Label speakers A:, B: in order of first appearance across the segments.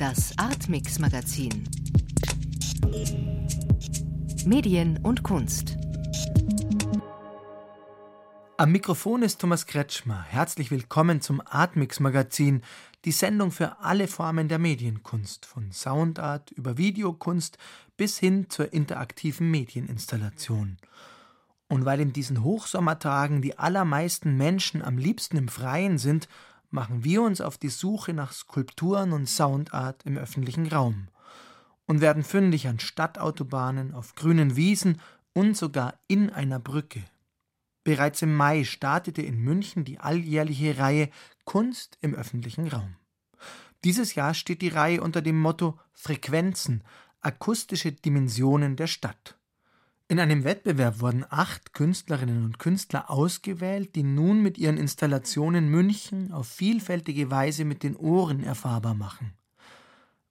A: Das Artmix Magazin. Medien und Kunst.
B: Am Mikrofon ist Thomas Kretschmer. Herzlich willkommen zum Artmix Magazin, die Sendung für alle Formen der Medienkunst, von Soundart über Videokunst bis hin zur interaktiven Medieninstallation. Und weil in diesen Hochsommertagen die allermeisten Menschen am liebsten im Freien sind, machen wir uns auf die Suche nach Skulpturen und Soundart im öffentlichen Raum und werden fündig an Stadtautobahnen, auf grünen Wiesen und sogar in einer Brücke. Bereits im Mai startete in München die alljährliche Reihe Kunst im öffentlichen Raum. Dieses Jahr steht die Reihe unter dem Motto Frequenzen, akustische Dimensionen der Stadt. In einem Wettbewerb wurden acht Künstlerinnen und Künstler ausgewählt, die nun mit ihren Installationen München auf vielfältige Weise mit den Ohren erfahrbar machen.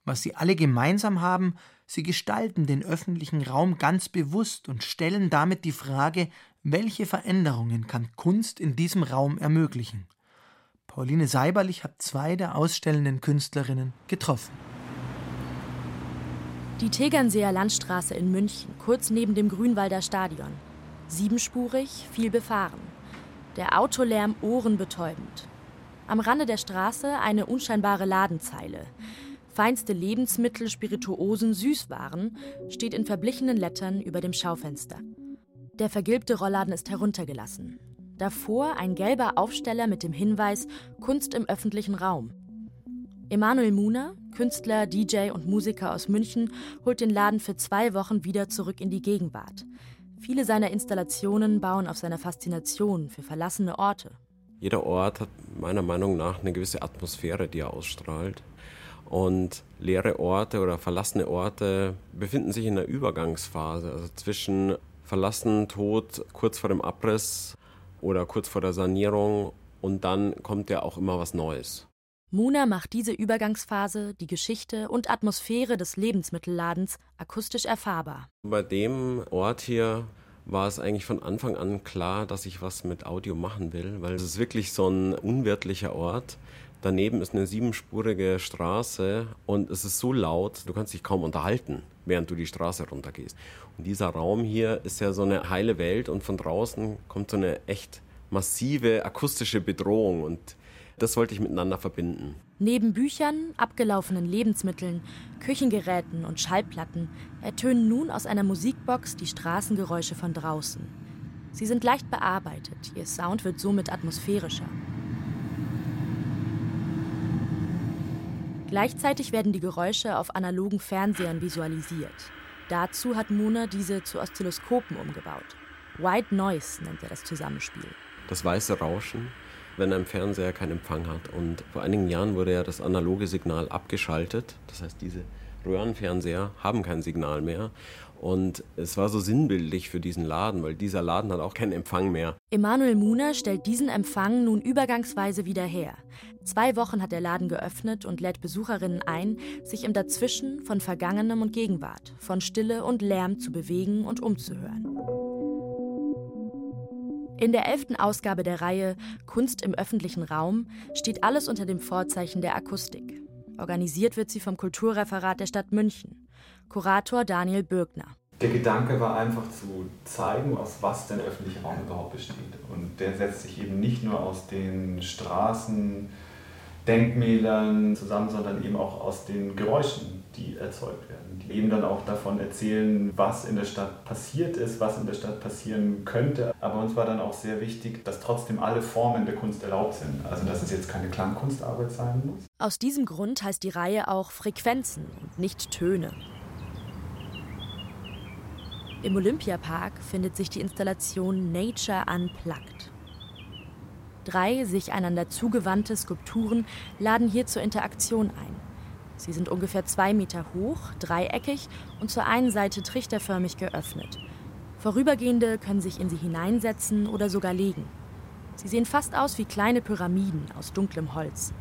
B: Was sie alle gemeinsam haben, sie gestalten den öffentlichen Raum ganz bewusst und stellen damit die Frage, welche Veränderungen kann Kunst in diesem Raum ermöglichen. Pauline Seiberlich hat zwei der ausstellenden Künstlerinnen getroffen.
C: Die Tegernseer Landstraße in München, kurz neben dem Grünwalder Stadion. Siebenspurig, viel befahren. Der Autolärm ohrenbetäubend. Am Rande der Straße eine unscheinbare Ladenzeile. Feinste Lebensmittel, Spirituosen, Süßwaren steht in verblichenen Lettern über dem Schaufenster. Der vergilbte Rollladen ist heruntergelassen. Davor ein gelber Aufsteller mit dem Hinweis Kunst im öffentlichen Raum. Emanuel Muner, Künstler, DJ und Musiker aus München, holt den Laden für zwei Wochen wieder zurück in die Gegenwart. Viele seiner Installationen bauen auf seiner Faszination für verlassene Orte.
D: Jeder Ort hat meiner Meinung nach eine gewisse Atmosphäre, die er ausstrahlt. Und leere Orte oder verlassene Orte befinden sich in einer Übergangsphase, also zwischen verlassen, tot, kurz vor dem Abriss oder kurz vor der Sanierung und dann kommt ja auch immer was Neues.
C: Muna macht diese Übergangsphase, die Geschichte und Atmosphäre des Lebensmittelladens akustisch erfahrbar.
D: Bei dem Ort hier war es eigentlich von Anfang an klar, dass ich was mit Audio machen will, weil es ist wirklich so ein unwirtlicher Ort. Daneben ist eine siebenspurige Straße und es ist so laut, du kannst dich kaum unterhalten, während du die Straße runtergehst. Und dieser Raum hier ist ja so eine heile Welt und von draußen kommt so eine echt massive akustische Bedrohung und das wollte ich miteinander verbinden.
C: Neben Büchern, abgelaufenen Lebensmitteln, Küchengeräten und Schallplatten ertönen nun aus einer Musikbox die Straßengeräusche von draußen. Sie sind leicht bearbeitet, ihr Sound wird somit atmosphärischer. Gleichzeitig werden die Geräusche auf analogen Fernsehern visualisiert. Dazu hat Muna diese zu Oszilloskopen umgebaut. White Noise nennt er das Zusammenspiel.
D: Das weiße Rauschen wenn ein Fernseher keinen Empfang hat. Und vor einigen Jahren wurde ja das analoge Signal abgeschaltet. Das heißt, diese Röhrenfernseher haben kein Signal mehr. Und es war so sinnbildlich für diesen Laden, weil dieser Laden hat auch keinen Empfang mehr.
C: Emanuel Muner stellt diesen Empfang nun übergangsweise wieder her. Zwei Wochen hat der Laden geöffnet und lädt Besucherinnen ein, sich im Dazwischen von Vergangenem und Gegenwart, von Stille und Lärm zu bewegen und umzuhören. In der elften Ausgabe der Reihe Kunst im öffentlichen Raum steht alles unter dem Vorzeichen der Akustik. Organisiert wird sie vom Kulturreferat der Stadt München. Kurator Daniel Bürgner.
E: Der Gedanke war einfach zu zeigen, aus was der öffentliche Raum überhaupt besteht. Und der setzt sich eben nicht nur aus den Straßen, Denkmälern zusammen, sondern eben auch aus den Geräuschen, die erzeugt werden, eben dann auch davon erzählen, was in der Stadt passiert ist, was in der Stadt passieren könnte. Aber uns war dann auch sehr wichtig, dass trotzdem alle Formen der Kunst erlaubt sind. Also dass es jetzt keine Klangkunstarbeit sein muss.
C: Aus diesem Grund heißt die Reihe auch Frequenzen und nicht Töne. Im Olympiapark findet sich die Installation Nature Unplugged. Drei sich einander zugewandte Skulpturen laden hier zur Interaktion ein. Sie sind ungefähr zwei Meter hoch, dreieckig und zur einen Seite trichterförmig geöffnet. Vorübergehende können sich in sie hineinsetzen oder sogar legen. Sie sehen fast aus wie kleine Pyramiden aus dunklem Holz.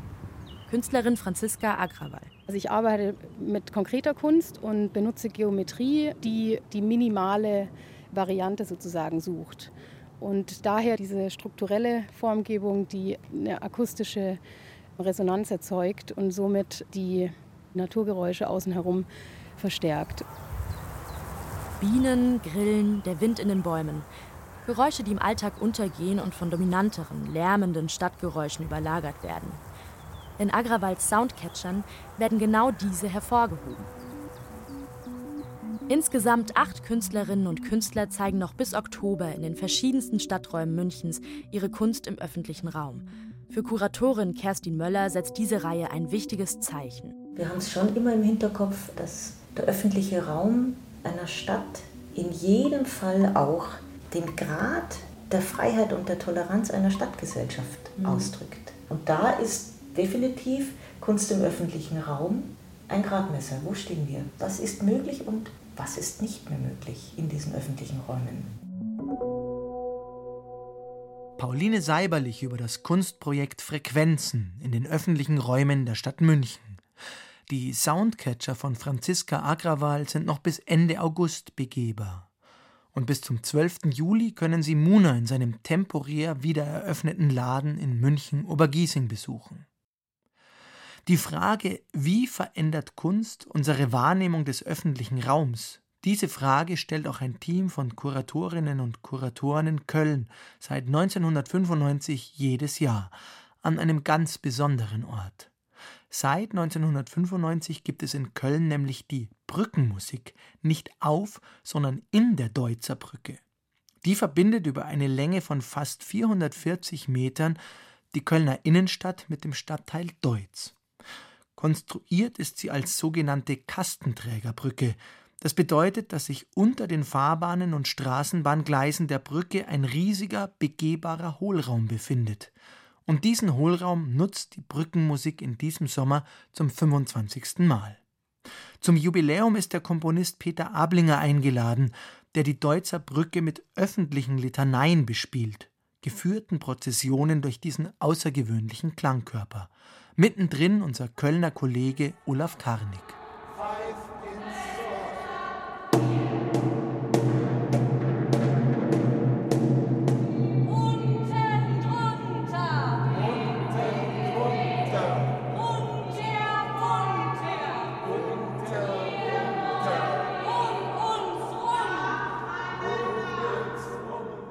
C: Künstlerin Franziska Agrawal.
F: Also ich arbeite mit konkreter Kunst und benutze Geometrie, die die minimale Variante sozusagen sucht. Und daher diese strukturelle Formgebung, die eine akustische Resonanz erzeugt und somit die Naturgeräusche außen herum verstärkt.
C: Bienen, Grillen, der Wind in den Bäumen. Geräusche, die im Alltag untergehen und von dominanteren, lärmenden Stadtgeräuschen überlagert werden. In Agrawalds Soundcatchern werden genau diese hervorgehoben. Insgesamt acht Künstlerinnen und Künstler zeigen noch bis Oktober in den verschiedensten Stadträumen Münchens ihre Kunst im öffentlichen Raum. Für Kuratorin Kerstin Möller setzt diese Reihe ein wichtiges Zeichen.
G: Wir haben es schon immer im Hinterkopf, dass der öffentliche Raum einer Stadt in jedem Fall auch den Grad der Freiheit und der Toleranz einer Stadtgesellschaft mhm. ausdrückt. Und da ist definitiv Kunst im öffentlichen Raum ein Gradmesser. Wo stehen wir? Was ist möglich und was ist nicht mehr möglich in diesen öffentlichen Räumen.
B: Pauline Seiberlich über das Kunstprojekt Frequenzen in den öffentlichen Räumen der Stadt München. Die Soundcatcher von Franziska Agrawal sind noch bis Ende August begehbar. Und bis zum 12. Juli können Sie Muna in seinem temporär wieder eröffneten Laden in München Obergiesing besuchen. Die Frage, wie verändert Kunst unsere Wahrnehmung des öffentlichen Raums? Diese Frage stellt auch ein Team von Kuratorinnen und Kuratoren in Köln seit 1995 jedes Jahr an einem ganz besonderen Ort. Seit 1995 gibt es in Köln nämlich die Brückenmusik nicht auf, sondern in der Deutzer Brücke. Die verbindet über eine Länge von fast 440 Metern die Kölner Innenstadt mit dem Stadtteil Deutz. Konstruiert ist sie als sogenannte Kastenträgerbrücke. Das bedeutet, dass sich unter den Fahrbahnen und Straßenbahngleisen der Brücke ein riesiger, begehbarer Hohlraum befindet. Und diesen Hohlraum nutzt die Brückenmusik in diesem Sommer zum 25. Mal. Zum Jubiläum ist der Komponist Peter Ablinger eingeladen, der die Deutzer Brücke mit öffentlichen Litaneien bespielt, geführten Prozessionen durch diesen außergewöhnlichen Klangkörper. Mittendrin unser Kölner Kollege Olaf Karnig.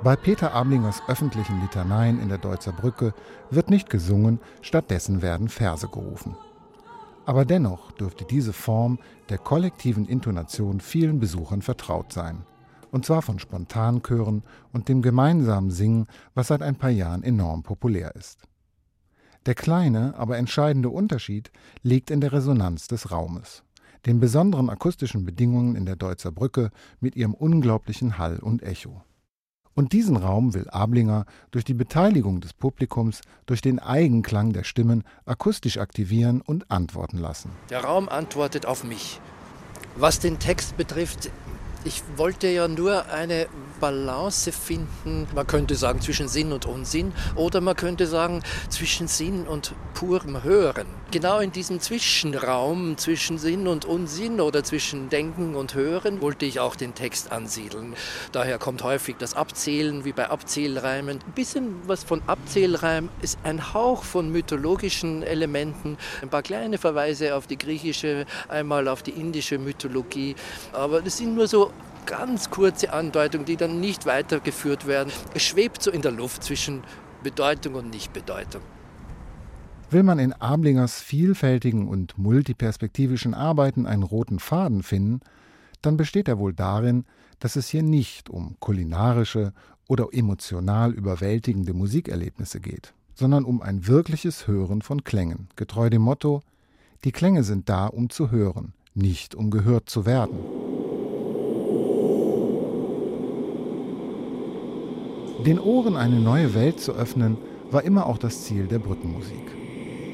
H: Bei Peter Ablingers öffentlichen Litaneien in der Deutzer Brücke wird nicht gesungen, stattdessen werden Verse gerufen. Aber dennoch dürfte diese Form der kollektiven Intonation vielen Besuchern vertraut sein. Und zwar von Spontanchören und dem gemeinsamen Singen, was seit ein paar Jahren enorm populär ist. Der kleine, aber entscheidende Unterschied liegt in der Resonanz des Raumes, den besonderen akustischen Bedingungen in der Deutzer Brücke mit ihrem unglaublichen Hall und Echo. Und diesen Raum will Ablinger durch die Beteiligung des Publikums, durch den Eigenklang der Stimmen akustisch aktivieren und antworten lassen.
I: Der Raum antwortet auf mich. Was den Text betrifft, ich wollte ja nur eine Balance finden, man könnte sagen zwischen Sinn und Unsinn oder man könnte sagen zwischen Sinn und purem Hören. Genau in diesem Zwischenraum zwischen Sinn und Unsinn oder zwischen Denken und Hören wollte ich auch den Text ansiedeln. Daher kommt häufig das Abzählen wie bei Abzählreimen. Ein bisschen was von Abzählreim ist ein Hauch von mythologischen Elementen, ein paar kleine Verweise auf die griechische, einmal auf die indische Mythologie, aber das sind nur so ganz kurze Andeutungen, die dann nicht weitergeführt werden. Es schwebt so in der Luft zwischen Bedeutung und Nichtbedeutung.
H: Will man in Ablingers vielfältigen und multiperspektivischen Arbeiten einen roten Faden finden, dann besteht er wohl darin, dass es hier nicht um kulinarische oder emotional überwältigende Musikerlebnisse geht, sondern um ein wirkliches Hören von Klängen, getreu dem Motto, die Klänge sind da, um zu hören, nicht um gehört zu werden. Den Ohren eine neue Welt zu öffnen, war immer auch das Ziel der Brückenmusik.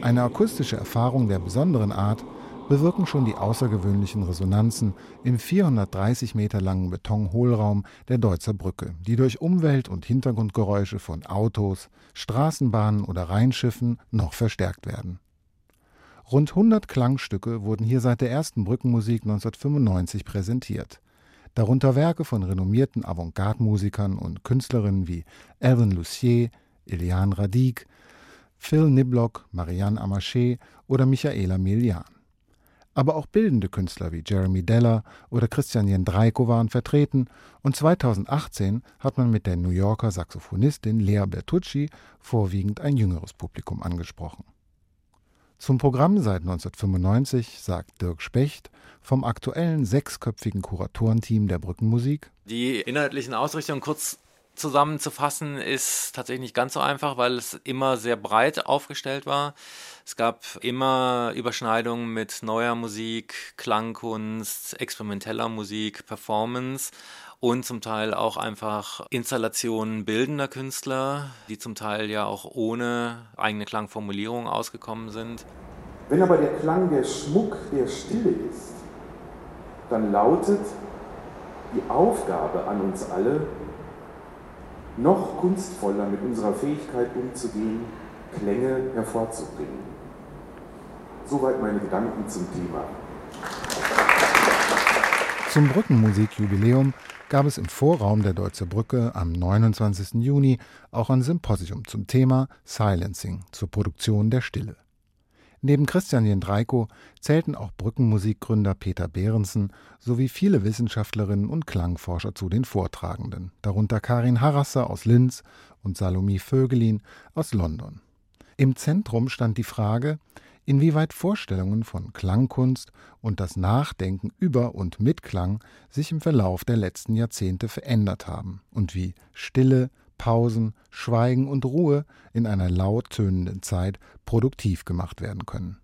H: Eine akustische Erfahrung der besonderen Art bewirken schon die außergewöhnlichen Resonanzen im 430 Meter langen Betonhohlraum der Deutzer Brücke, die durch Umwelt- und Hintergrundgeräusche von Autos, Straßenbahnen oder Rheinschiffen noch verstärkt werden. Rund 100 Klangstücke wurden hier seit der ersten Brückenmusik 1995 präsentiert darunter Werke von renommierten Avantgarde-Musikern und Künstlerinnen wie Evan Lucier, Eliane Radic, Phil Niblock, Marianne Amaché oder Michaela Milian. Aber auch bildende Künstler wie Jeremy Deller oder Christian Jendreiko waren vertreten und 2018 hat man mit der New Yorker Saxophonistin Lea Bertucci vorwiegend ein jüngeres Publikum angesprochen. Zum Programm seit 1995 sagt Dirk Specht vom aktuellen sechsköpfigen Kuratorenteam der Brückenmusik.
J: Die inhaltlichen Ausrichtungen kurz zusammenzufassen ist tatsächlich nicht ganz so einfach, weil es immer sehr breit aufgestellt war. Es gab immer Überschneidungen mit neuer Musik, Klangkunst, experimenteller Musik, Performance und zum Teil auch einfach Installationen bildender Künstler, die zum Teil ja auch ohne eigene Klangformulierung ausgekommen sind.
K: Wenn aber der Klang der Schmuck der Stille ist, dann lautet die Aufgabe an uns alle, noch kunstvoller mit unserer Fähigkeit umzugehen, Klänge hervorzubringen. Soweit meine Gedanken zum Thema.
H: Zum Brückenmusikjubiläum gab es im Vorraum der Deutzer Brücke am 29. Juni auch ein Symposium zum Thema Silencing zur Produktion der Stille. Neben Christian Jendreiko zählten auch Brückenmusikgründer Peter Behrensen sowie viele Wissenschaftlerinnen und Klangforscher zu den Vortragenden, darunter Karin Harasser aus Linz und Salomie Vögelin aus London. Im Zentrum stand die Frage, inwieweit Vorstellungen von Klangkunst und das Nachdenken über und mit Klang sich im Verlauf der letzten Jahrzehnte verändert haben und wie Stille, Pausen, Schweigen und Ruhe in einer laut tönenden Zeit produktiv gemacht werden können.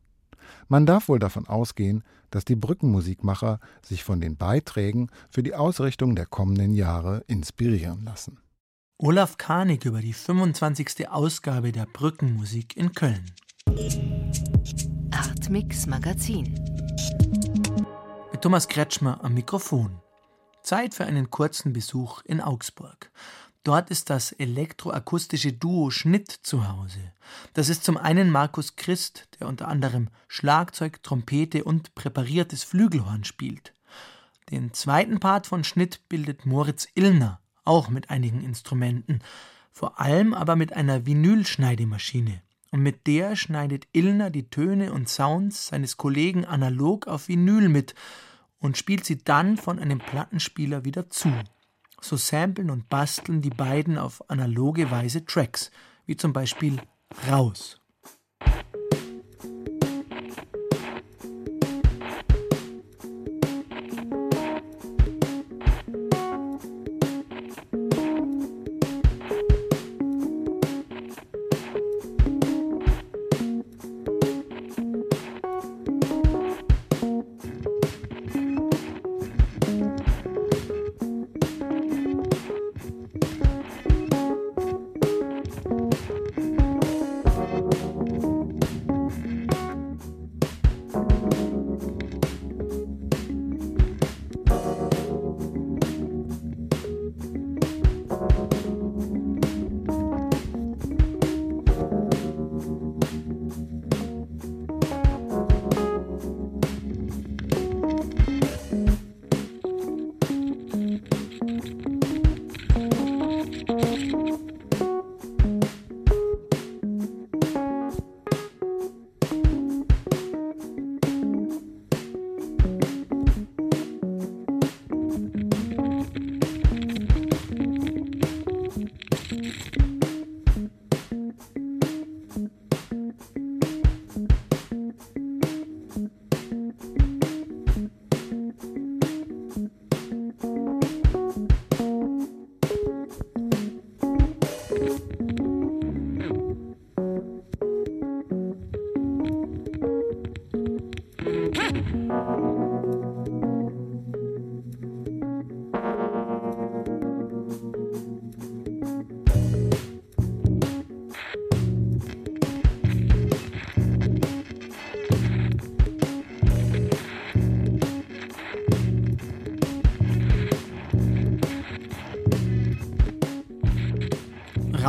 H: Man darf wohl davon ausgehen, dass die Brückenmusikmacher sich von den Beiträgen für die Ausrichtung der kommenden Jahre inspirieren lassen.
B: Olaf Karnig über die 25. Ausgabe der Brückenmusik in Köln.
A: Artmix Magazin.
B: Mit Thomas Kretschmer am Mikrofon. Zeit für einen kurzen Besuch in Augsburg. Dort ist das elektroakustische Duo Schnitt zu Hause. Das ist zum einen Markus Christ, der unter anderem Schlagzeug, Trompete und präpariertes Flügelhorn spielt. Den zweiten Part von Schnitt bildet Moritz Illner, auch mit einigen Instrumenten, vor allem aber mit einer Vinylschneidemaschine. Und mit der schneidet Illner die Töne und Sounds seines Kollegen analog auf Vinyl mit und spielt sie dann von einem Plattenspieler wieder zu. So samplen und basteln die beiden auf analoge Weise Tracks, wie zum Beispiel Raus.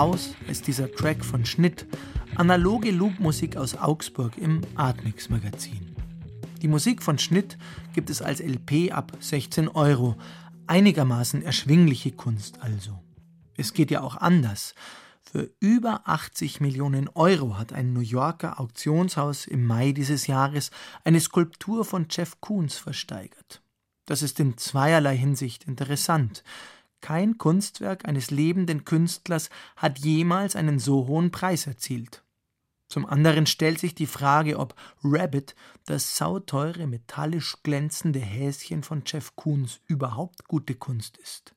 B: Raus ist dieser Track von Schnitt, analoge Loopmusik aus Augsburg im Artmix Magazin. Die Musik von Schnitt gibt es als LP ab 16 Euro, einigermaßen erschwingliche Kunst also. Es geht ja auch anders. Für über 80 Millionen Euro hat ein New Yorker Auktionshaus im Mai dieses Jahres eine Skulptur von Jeff Koons versteigert. Das ist in zweierlei Hinsicht interessant. Kein Kunstwerk eines lebenden Künstlers hat jemals einen so hohen Preis erzielt. Zum anderen stellt sich die Frage, ob Rabbit, das sauteure, metallisch glänzende Häschen von Jeff Koons, überhaupt gute Kunst ist.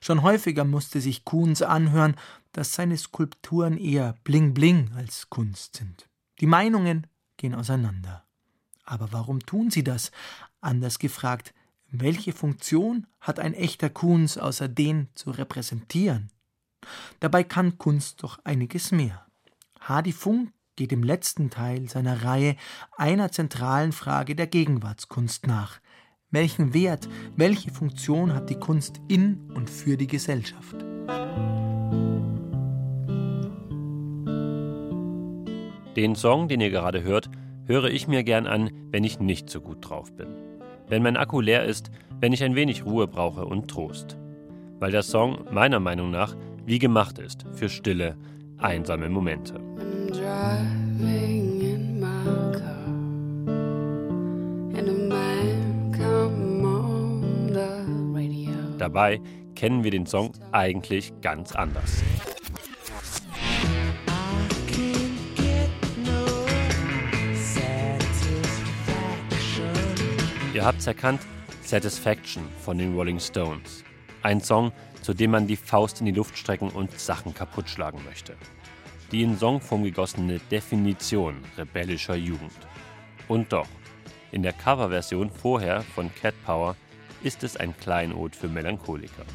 B: Schon häufiger musste sich Koons anhören, dass seine Skulpturen eher Bling Bling als Kunst sind. Die Meinungen gehen auseinander. Aber warum tun sie das? Anders gefragt, welche Funktion hat ein echter Kunz außer den zu repräsentieren? Dabei kann Kunst doch einiges mehr. Hadi Funk geht im letzten Teil seiner Reihe einer zentralen Frage der Gegenwartskunst nach. Welchen Wert, welche Funktion hat die Kunst in und für die Gesellschaft?
L: Den Song, den ihr gerade hört, höre ich mir gern an, wenn ich nicht so gut drauf bin wenn mein Akku leer ist, wenn ich ein wenig Ruhe brauche und Trost. Weil der Song meiner Meinung nach wie gemacht ist für stille, einsame Momente. Dabei kennen wir den Song eigentlich ganz anders. Ihr habt's erkannt, Satisfaction von den Rolling Stones. Ein Song, zu dem man die Faust in die Luft strecken und Sachen kaputtschlagen möchte. Die in Songform gegossene Definition rebellischer Jugend. Und doch, in der Coverversion vorher von Cat Power ist es ein Kleinod für Melancholiker.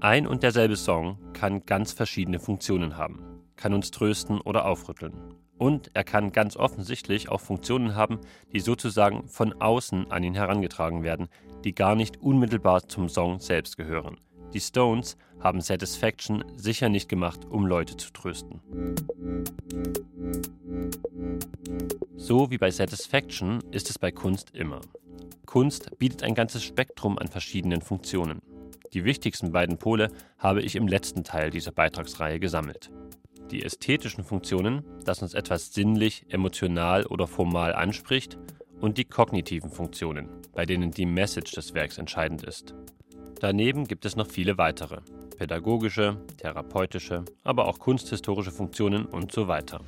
L: Ein und derselbe Song kann ganz verschiedene Funktionen haben, kann uns trösten oder aufrütteln. Und er kann ganz offensichtlich auch Funktionen haben, die sozusagen von außen an ihn herangetragen werden, die gar nicht unmittelbar zum Song selbst gehören. Die Stones haben Satisfaction sicher nicht gemacht, um Leute zu trösten. So wie bei Satisfaction ist es bei Kunst immer. Kunst bietet ein ganzes Spektrum an verschiedenen Funktionen. Die wichtigsten beiden Pole habe ich im letzten Teil dieser Beitragsreihe gesammelt die ästhetischen Funktionen, dass uns etwas sinnlich, emotional oder formal anspricht, und die kognitiven Funktionen, bei denen die Message des Werks entscheidend ist. Daneben gibt es noch viele weitere, pädagogische, therapeutische, aber auch kunsthistorische Funktionen und so weiter.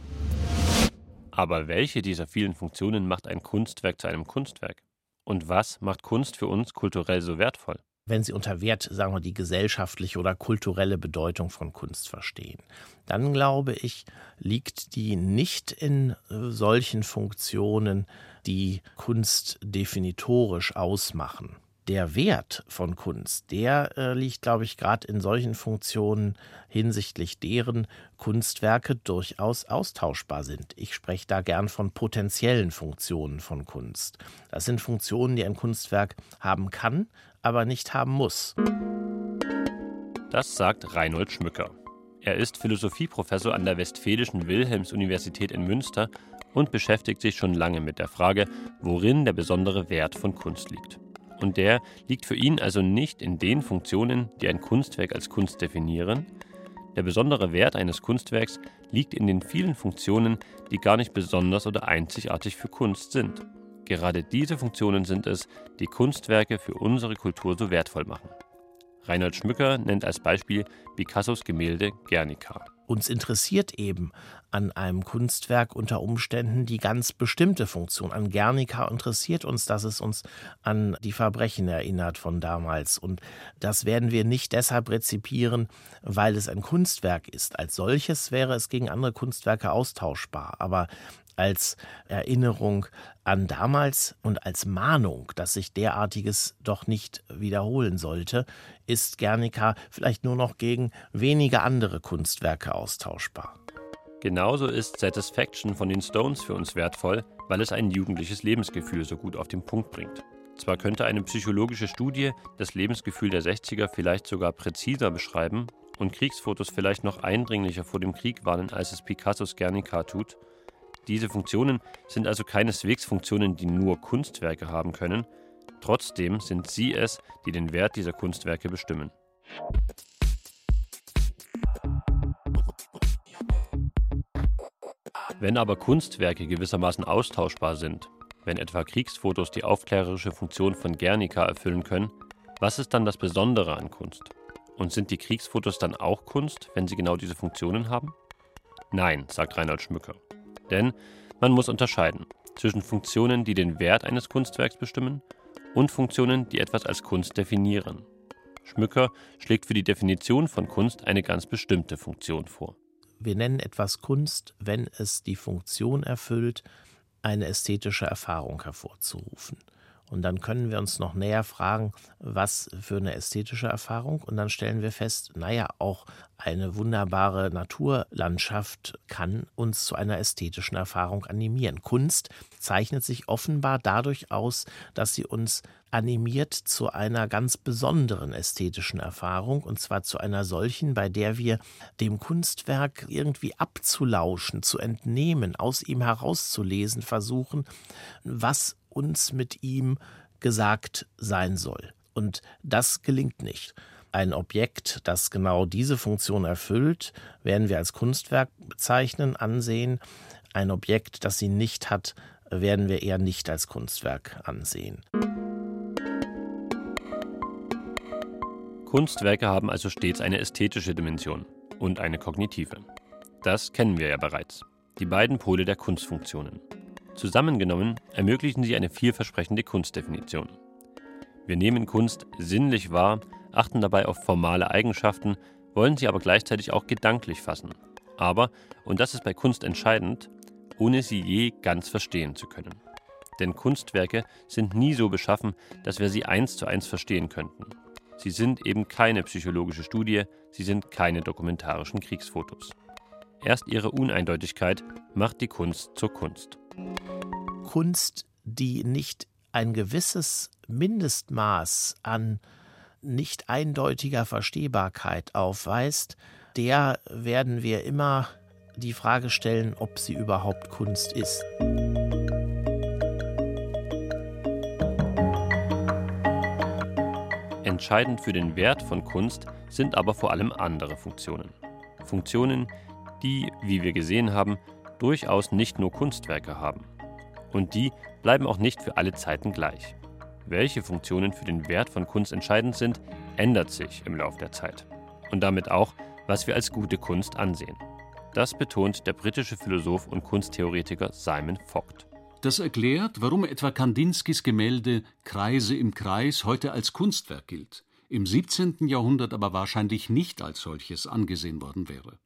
L: Aber welche dieser vielen Funktionen macht ein Kunstwerk zu einem Kunstwerk? Und was macht Kunst für uns kulturell so wertvoll?
M: Wenn Sie unter Wert, sagen wir, die gesellschaftliche oder kulturelle Bedeutung von Kunst verstehen, dann glaube ich, liegt die nicht in äh, solchen Funktionen, die Kunst definitorisch ausmachen der Wert von Kunst, der äh, liegt, glaube ich, gerade in solchen Funktionen hinsichtlich deren Kunstwerke durchaus austauschbar sind. Ich spreche da gern von potenziellen Funktionen von Kunst. Das sind Funktionen, die ein Kunstwerk haben kann, aber nicht haben muss.
L: Das sagt Reinhold Schmücker. Er ist Philosophieprofessor an der Westfälischen Wilhelms-Universität in Münster und beschäftigt sich schon lange mit der Frage, worin der besondere Wert von Kunst liegt. Und der liegt für ihn also nicht in den Funktionen, die ein Kunstwerk als Kunst definieren. Der besondere Wert eines Kunstwerks liegt in den vielen Funktionen, die gar nicht besonders oder einzigartig für Kunst sind. Gerade diese Funktionen sind es, die Kunstwerke für unsere Kultur so wertvoll machen. Reinhold Schmücker nennt als Beispiel Picassos Gemälde Guernica.
M: Uns interessiert eben an einem Kunstwerk unter Umständen die ganz bestimmte Funktion. An Guernica interessiert uns, dass es uns an die Verbrechen erinnert von damals. Und das werden wir nicht deshalb rezipieren, weil es ein Kunstwerk ist. Als solches wäre es gegen andere Kunstwerke austauschbar. Aber als Erinnerung an damals und als Mahnung, dass sich derartiges doch nicht wiederholen sollte, ist Guernica vielleicht nur noch gegen wenige andere Kunstwerke austauschbar.
L: Genauso ist Satisfaction von den Stones für uns wertvoll, weil es ein jugendliches Lebensgefühl so gut auf den Punkt bringt. Zwar könnte eine psychologische Studie das Lebensgefühl der 60er vielleicht sogar präziser beschreiben und Kriegsfotos vielleicht noch eindringlicher vor dem Krieg warnen, als es Picassos Guernica tut, diese Funktionen sind also keineswegs Funktionen, die nur Kunstwerke haben können, trotzdem sind sie es, die den Wert dieser Kunstwerke bestimmen. Wenn aber Kunstwerke gewissermaßen austauschbar sind, wenn etwa Kriegsfotos die aufklärerische Funktion von Guernica erfüllen können, was ist dann das Besondere an Kunst? Und sind die Kriegsfotos dann auch Kunst, wenn sie genau diese Funktionen haben? Nein, sagt Reinhard Schmücker. Denn man muss unterscheiden zwischen Funktionen, die den Wert eines Kunstwerks bestimmen, und Funktionen, die etwas als Kunst definieren. Schmücker schlägt für die Definition von Kunst eine ganz bestimmte Funktion vor.
M: Wir nennen etwas Kunst, wenn es die Funktion erfüllt, eine ästhetische Erfahrung hervorzurufen. Und dann können wir uns noch näher fragen, was für eine ästhetische Erfahrung. Und dann stellen wir fest, naja, auch eine wunderbare Naturlandschaft kann uns zu einer ästhetischen Erfahrung animieren. Kunst zeichnet sich offenbar dadurch aus, dass sie uns animiert zu einer ganz besonderen ästhetischen Erfahrung, und zwar zu einer solchen, bei der wir dem Kunstwerk irgendwie abzulauschen, zu entnehmen, aus ihm herauszulesen versuchen, was uns mit ihm gesagt sein soll. Und das gelingt nicht. Ein Objekt, das genau diese Funktion erfüllt, werden wir als Kunstwerk bezeichnen, ansehen. Ein Objekt, das sie nicht hat, werden wir eher nicht als Kunstwerk ansehen.
L: Kunstwerke haben also stets eine ästhetische Dimension und eine kognitive. Das kennen wir ja bereits. Die beiden Pole der Kunstfunktionen. Zusammengenommen ermöglichen sie eine vielversprechende Kunstdefinition. Wir nehmen Kunst sinnlich wahr, achten dabei auf formale Eigenschaften, wollen sie aber gleichzeitig auch gedanklich fassen. Aber, und das ist bei Kunst entscheidend, ohne sie je ganz verstehen zu können. Denn Kunstwerke sind nie so beschaffen, dass wir sie eins zu eins verstehen könnten. Sie sind eben keine psychologische Studie, sie sind keine dokumentarischen Kriegsfotos. Erst ihre Uneindeutigkeit macht die Kunst zur Kunst.
M: Kunst, die nicht ein gewisses Mindestmaß an nicht eindeutiger Verstehbarkeit aufweist, der werden wir immer die Frage stellen, ob sie überhaupt Kunst ist.
L: Entscheidend für den Wert von Kunst sind aber vor allem andere Funktionen. Funktionen, die, wie wir gesehen haben, durchaus nicht nur Kunstwerke haben. Und die bleiben auch nicht für alle Zeiten gleich. Welche Funktionen für den Wert von Kunst entscheidend sind, ändert sich im Laufe der Zeit. Und damit auch, was wir als gute Kunst ansehen. Das betont der britische Philosoph und Kunsttheoretiker Simon Vogt.
N: Das erklärt, warum etwa Kandinskis Gemälde Kreise im Kreis heute als Kunstwerk gilt, im 17. Jahrhundert aber wahrscheinlich nicht als solches angesehen worden wäre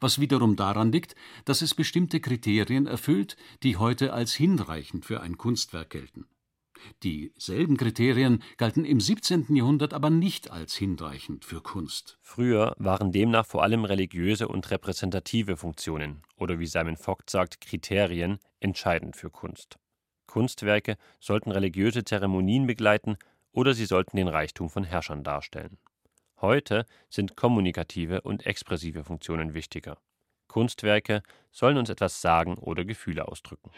N: was wiederum daran liegt, dass es bestimmte Kriterien erfüllt, die heute als hinreichend für ein Kunstwerk gelten. Dieselben Kriterien galten im 17. Jahrhundert aber nicht als hinreichend für Kunst.
L: Früher waren demnach vor allem religiöse und repräsentative Funktionen oder wie Simon Vogt sagt, Kriterien entscheidend für Kunst. Kunstwerke sollten religiöse Zeremonien begleiten oder sie sollten den Reichtum von Herrschern darstellen. Heute sind kommunikative und expressive Funktionen wichtiger. Kunstwerke sollen uns etwas sagen oder Gefühle ausdrücken.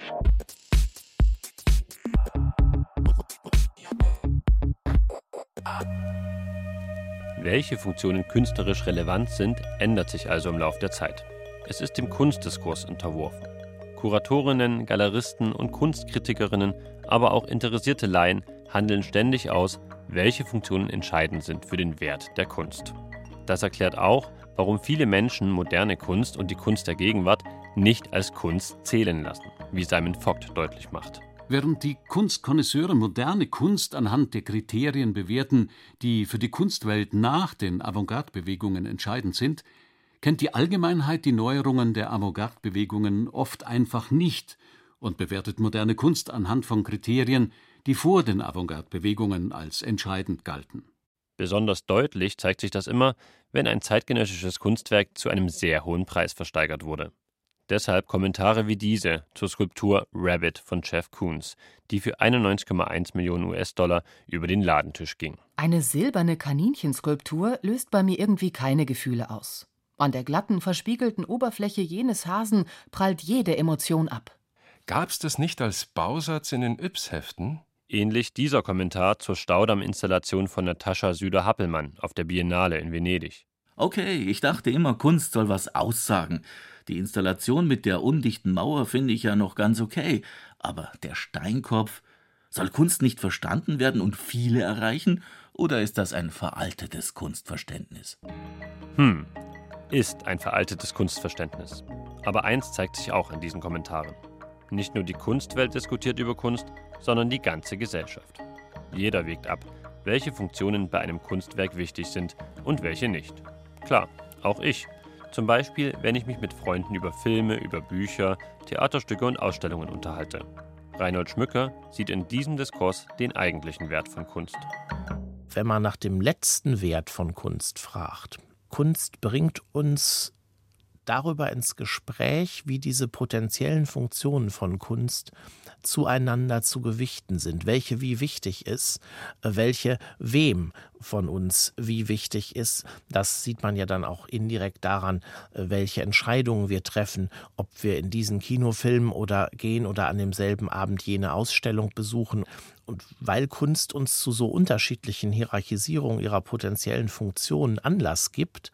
L: Welche Funktionen künstlerisch relevant sind, ändert sich also im Laufe der Zeit. Es ist dem Kunstdiskurs unterworfen. Kuratorinnen, Galeristen und Kunstkritikerinnen, aber auch interessierte Laien handeln ständig aus, welche Funktionen entscheidend sind für den Wert der Kunst. Das erklärt auch, warum viele Menschen moderne Kunst und die Kunst der Gegenwart nicht als Kunst zählen lassen, wie Simon Vogt deutlich macht.
N: Während die Kunstkonnoisseure moderne Kunst anhand der Kriterien bewerten, die für die Kunstwelt nach den Avantgarde-Bewegungen entscheidend sind, kennt die Allgemeinheit die Neuerungen der Avantgarde-Bewegungen oft einfach nicht und bewertet moderne Kunst anhand von Kriterien, die vor den Avantgarde-Bewegungen als entscheidend galten.
L: Besonders deutlich zeigt sich das immer, wenn ein zeitgenössisches Kunstwerk zu einem sehr hohen Preis versteigert wurde. Deshalb Kommentare wie diese zur Skulptur Rabbit von Jeff Koons, die für 91,1 Millionen US-Dollar über den Ladentisch ging.
A: Eine silberne Kaninchenskulptur löst bei mir irgendwie keine Gefühle aus. An der glatten, verspiegelten Oberfläche jenes Hasen prallt jede Emotion ab.
O: Gab's das nicht als Bausatz in den Yps-Heften?
L: Ähnlich dieser Kommentar zur Staudamm-Installation von Natascha Süder-Happelmann auf der Biennale in Venedig.
P: Okay, ich dachte immer, Kunst soll was aussagen. Die Installation mit der undichten Mauer finde ich ja noch ganz okay. Aber der Steinkopf, soll Kunst nicht verstanden werden und viele erreichen? Oder ist das ein veraltetes Kunstverständnis?
L: Hm, ist ein veraltetes Kunstverständnis. Aber eins zeigt sich auch in diesen Kommentaren. Nicht nur die Kunstwelt diskutiert über Kunst, sondern die ganze Gesellschaft. Jeder wägt ab, welche Funktionen bei einem Kunstwerk wichtig sind und welche nicht. Klar, auch ich. Zum Beispiel, wenn ich mich mit Freunden über Filme, über Bücher, Theaterstücke und Ausstellungen unterhalte. Reinhold Schmücker sieht in diesem Diskurs den eigentlichen Wert von Kunst.
M: Wenn man nach dem letzten Wert von Kunst fragt, Kunst bringt uns darüber ins Gespräch, wie diese potenziellen Funktionen von Kunst zueinander zu gewichten sind, welche wie wichtig ist, welche wem von uns wie wichtig ist. Das sieht man ja dann auch indirekt daran, welche Entscheidungen wir treffen, ob wir in diesen Kinofilm oder gehen oder an demselben Abend jene Ausstellung besuchen. Und weil Kunst uns zu so unterschiedlichen Hierarchisierungen ihrer potenziellen Funktionen Anlass gibt,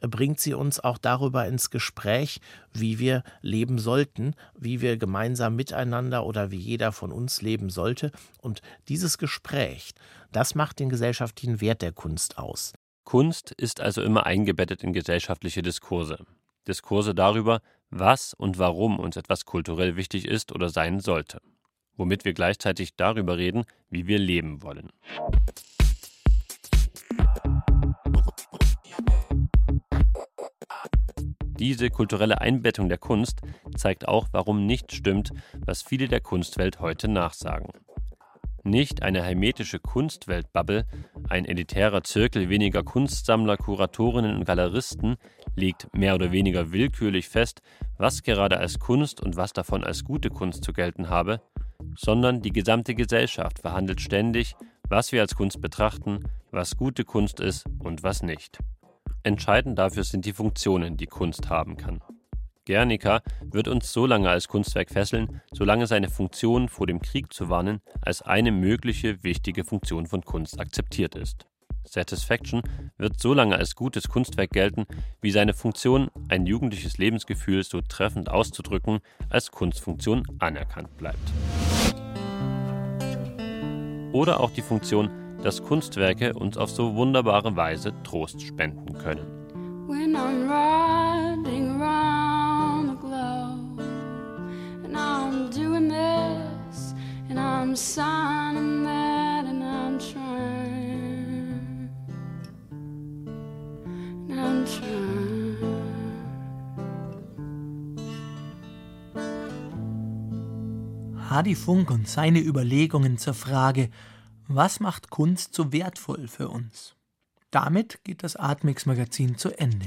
M: bringt sie uns auch darüber ins Gespräch, wie wir leben sollten, wie wir gemeinsam miteinander oder wie jeder von uns leben sollte. Und dieses Gespräch, das macht den gesellschaftlichen Wert der Kunst aus.
L: Kunst ist also immer eingebettet in gesellschaftliche Diskurse. Diskurse darüber, was und warum uns etwas kulturell wichtig ist oder sein sollte womit wir gleichzeitig darüber reden, wie wir leben wollen. Diese kulturelle Einbettung der Kunst zeigt auch, warum nicht stimmt, was viele der Kunstwelt heute nachsagen. Nicht eine hermetische Kunstweltbubble, ein elitärer Zirkel weniger Kunstsammler, Kuratorinnen und Galeristen legt mehr oder weniger willkürlich fest, was gerade als Kunst und was davon als gute Kunst zu gelten habe, sondern die gesamte Gesellschaft verhandelt ständig, was wir als Kunst betrachten, was gute Kunst ist und was nicht. Entscheidend dafür sind die Funktionen, die Kunst haben kann. Guernica wird uns so lange als Kunstwerk fesseln, solange seine Funktion, vor dem Krieg zu warnen, als eine mögliche wichtige Funktion von Kunst akzeptiert ist. Satisfaction wird so lange als gutes Kunstwerk gelten, wie seine Funktion, ein jugendliches Lebensgefühl so treffend auszudrücken, als Kunstfunktion anerkannt bleibt. Oder auch die Funktion, dass Kunstwerke uns auf so wunderbare Weise Trost spenden können. When I'm riding around the globe and I'm doing this and I'm signing that and I'm trying
B: Hardy Funk und seine Überlegungen zur Frage, was macht Kunst so wertvoll für uns? Damit geht das Atmix Magazin zu Ende.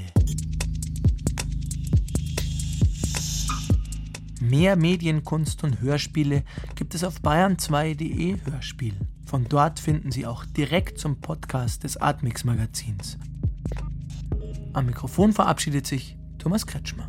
B: Mehr Medienkunst und Hörspiele gibt es auf bayern2.de Hörspiel. Von dort finden Sie auch direkt zum Podcast des Atmix Magazins. Am Mikrofon verabschiedet sich Thomas Kretschmer.